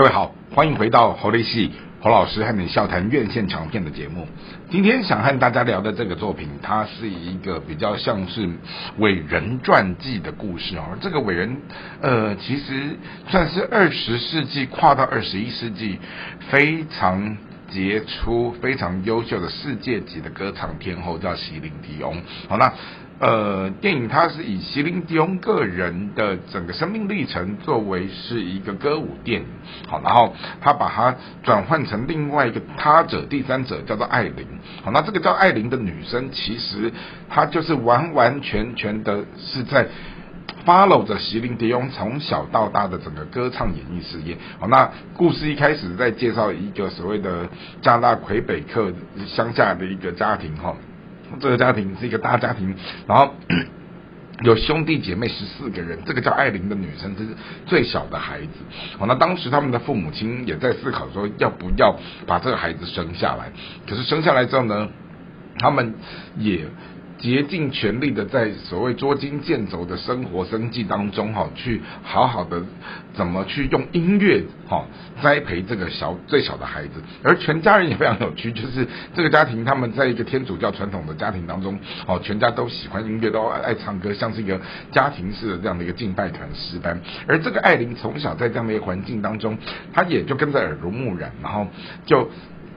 各位好，欢迎回到侯雷戏侯老师和你笑谈院线长片的节目。今天想和大家聊的这个作品，它是一个比较像是伟人传记的故事哦。这个伟人，呃，其实算是二十世纪跨到二十一世纪非常杰出、非常优秀的世界级的歌唱天后，叫席琳迪翁。好，那。呃，电影它是以席琳迪翁个人的整个生命历程作为是一个歌舞电影，好，然后他把它转换成另外一个他者第三者叫做艾琳，好，那这个叫艾琳的女生其实她就是完完全全的是在 follow 着席琳迪翁从小到大的整个歌唱演艺事业，好，那故事一开始在介绍一个所谓的加拿大魁北克乡下的一个家庭，哈。这个家庭是一个大家庭，然后 有兄弟姐妹十四个人。这个叫艾琳的女生，这是最小的孩子。好，那当时他们的父母亲也在思考说，要不要把这个孩子生下来？可是生下来之后呢，他们也。竭尽全力的在所谓捉襟见肘的生活生计当中，哈，去好好的怎么去用音乐，哈，栽培这个小最小的孩子。而全家人也非常有趣，就是这个家庭他们在一个天主教传统的家庭当中，哦，全家都喜欢音乐，都爱唱歌，像是一个家庭式的这样的一个敬拜团诗班。而这个艾琳从小在这样的一个环境当中，她也就跟着耳濡目染，然后就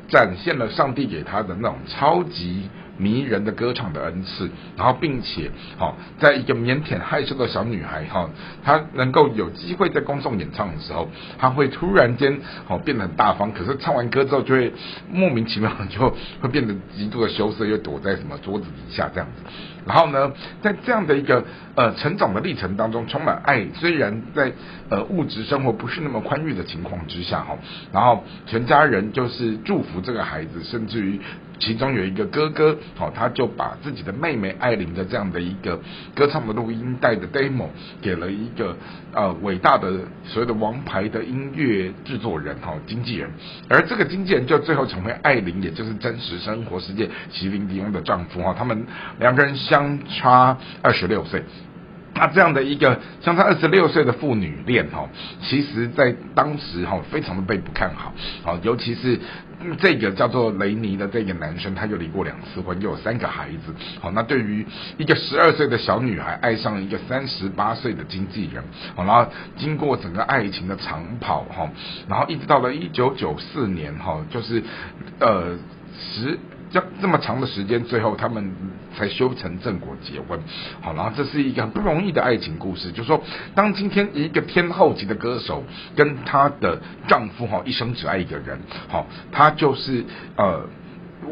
展现了上帝给她的那种超级。迷人的歌唱的恩赐，然后并且，好，在一个腼腆害羞的小女孩，哈，她能够有机会在公众演唱的时候，她会突然间，好变得很大方，可是唱完歌之后，就会莫名其妙就会变得极度的羞涩，又躲在什么桌子底下这样子。然后呢，在这样的一个呃成长的历程当中，充满爱，虽然在呃物质生活不是那么宽裕的情况之下，哈，然后全家人就是祝福这个孩子，甚至于。其中有一个哥哥，好，他就把自己的妹妹艾琳的这样的一个歌唱的录音带的 demo 给了一个呃伟大的所谓的王牌的音乐制作人，哈，经纪人，而这个经纪人就最后成为艾琳，也就是真实生活世界席琳迪翁的丈夫，哈，他们两个人相差二十六岁。那这样的一个相差二十六岁的父女恋哈，其实在当时哈非常的被不看好，好尤其是这个叫做雷尼的这个男生，他就离过两次婚，又有三个孩子，好那对于一个十二岁的小女孩爱上一个三十八岁的经纪人，好然后经过整个爱情的长跑哈，然后一直到了一九九四年哈，就是呃十。这这么长的时间，最后他们才修成正果结婚。好，然后这是一个很不容易的爱情故事。就是说，当今天一个天后级的歌手跟她的丈夫哈一生只爱一个人，好，她就是呃。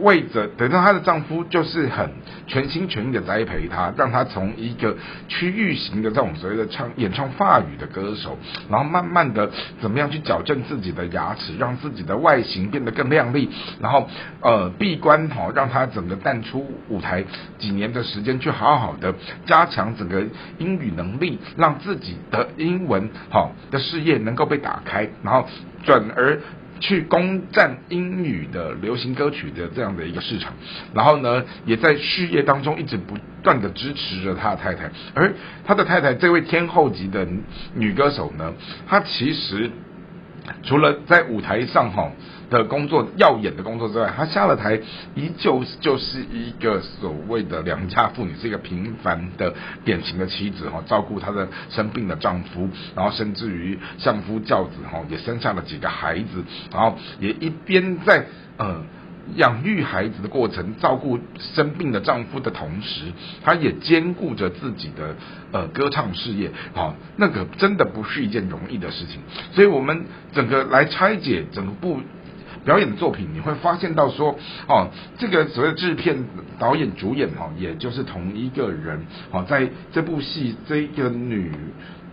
为着等到她的丈夫就是很全心全意的栽培她，让她从一个区域型的这种所谓的唱演唱法语的歌手，然后慢慢的怎么样去矫正自己的牙齿，让自己的外形变得更靓丽，然后呃闭关哈，让她整个淡出舞台几年的时间，去好好的加强整个英语能力，让自己的英文好的事业能够被打开，然后转而。去攻占英语的流行歌曲的这样的一个市场，然后呢，也在事业当中一直不断的支持着他的太太，而他的太太这位天后级的女歌手呢，她其实除了在舞台上哈。的工作耀眼的工作之外，他下了台依旧就是一个所谓的良家妇女，是一个平凡的典型的妻子哈，照顾她的生病的丈夫，然后甚至于相夫教子哈，也生下了几个孩子，然后也一边在嗯养育孩子的过程，照顾生病的丈夫的同时，她也兼顾着自己的呃歌唱事业，好，那个真的不是一件容易的事情，所以我们整个来拆解整个部。表演的作品，你会发现到说，哦，这个所谓制片、导演、主演，哈，也就是同一个人，哦，在这部戏，这个女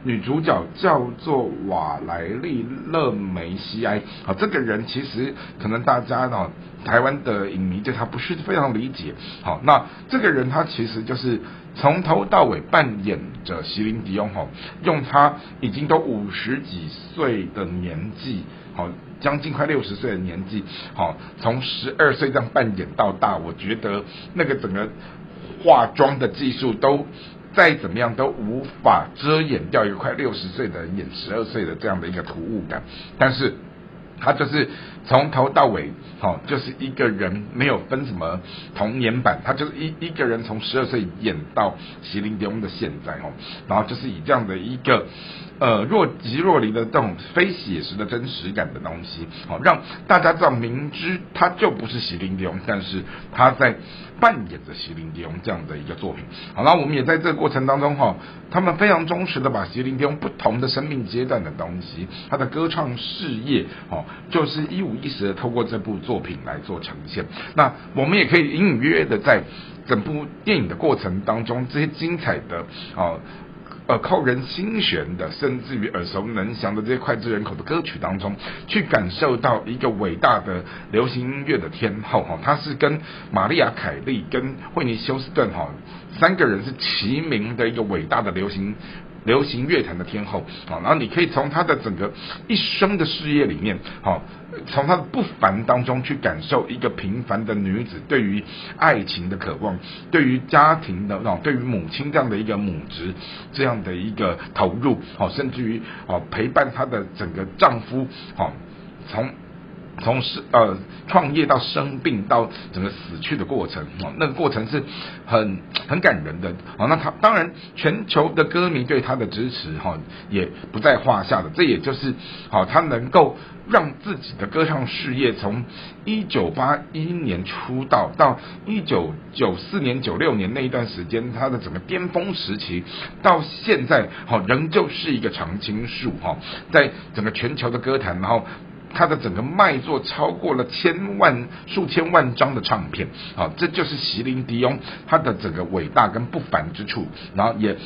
女主角叫做瓦莱丽·勒梅西埃，好，这个人其实可能大家呢，台湾的影迷对她不是非常理解，好，那这个人他其实就是从头到尾扮演着席琳迪翁，哈，用他已经都五十几岁的年纪。好，将近快六十岁的年纪，好，从十二岁这样扮演到大，我觉得那个整个化妆的技术都再怎么样都无法遮掩掉一个快六十岁的人演十二岁的这样的一个突兀感。但是他就是从头到尾，好，就是一个人没有分什么童年版，他就是一一个人从十二岁演到席琳迪翁的现在，哦，然后就是以这样的一个呃若即若离的这种非写实的真实感的东西，好，让大家知道明知他就不是席琳迪翁，但是他在扮演着席琳迪翁这样的一个作品。好，那我们也在这个过程当中，哈，他们非常忠实的把席琳迪翁不同的生命阶段的东西，他的歌唱事业，哦。就是一五一十的透过这部作品来做呈现。那我们也可以隐隐约约的在整部电影的过程当中，这些精彩的哦呃扣人心弦的，甚至于耳熟能详的这些脍炙人口的歌曲当中，去感受到一个伟大的流行音乐的天后哈，她是跟玛丽亚凯莉跟惠妮休斯顿哈三个人是齐名的一个伟大的流行。流行乐坛的天后，啊，然后你可以从她的整个一生的事业里面，好，从她的不凡当中去感受一个平凡的女子对于爱情的渴望，对于家庭的，哦，对于母亲这样的一个母职这样的一个投入，好，甚至于哦陪伴她的整个丈夫，好，从。从生呃创业到生病到整个死去的过程哦，那个过程是很 很感人的哦。那他当然全球的歌迷对他的支持哈也不在话下的，这也就是好他能够让自己的歌唱事业从一九八一年出道到一九九四年九六年那一段时间，他的整个巅峰时期到现在好仍旧是一个常青树哈，在整个全球的歌坛，然后。他的整个卖座超过了千万、数千万张的唱片，好，这就是席琳迪翁他的整个伟大跟不凡之处。然后也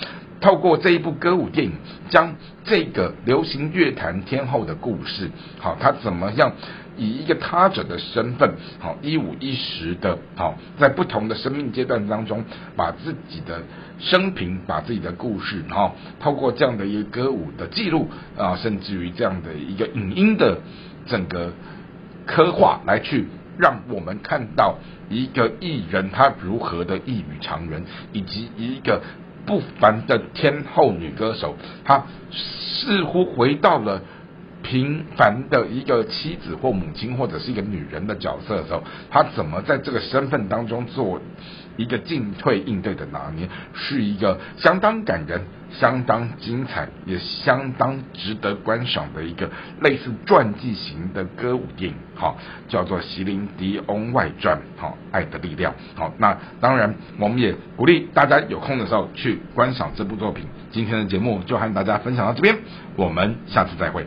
透过这一部歌舞电影，将这个流行乐坛天后的故事，好，他怎么样以一个他者的身份，好一五一十的，好在不同的生命阶段当中，把自己的生平、把自己的故事，哈，透过这样的一个歌舞的记录啊，甚至于这样的一个影音的。整个刻画来去，让我们看到一个艺人他如何的异于常人，以及一个不凡的天后女歌手，她似乎回到了平凡的一个妻子或母亲或者是一个女人的角色的时候，她怎么在这个身份当中做？一个进退应对的拿捏，是一个相当感人、相当精彩，也相当值得观赏的一个类似传记型的歌舞电影，好，叫做《席琳迪翁外传》，好，爱的力量，好，那当然，我们也鼓励大家有空的时候去观赏这部作品。今天的节目就和大家分享到这边，我们下次再会。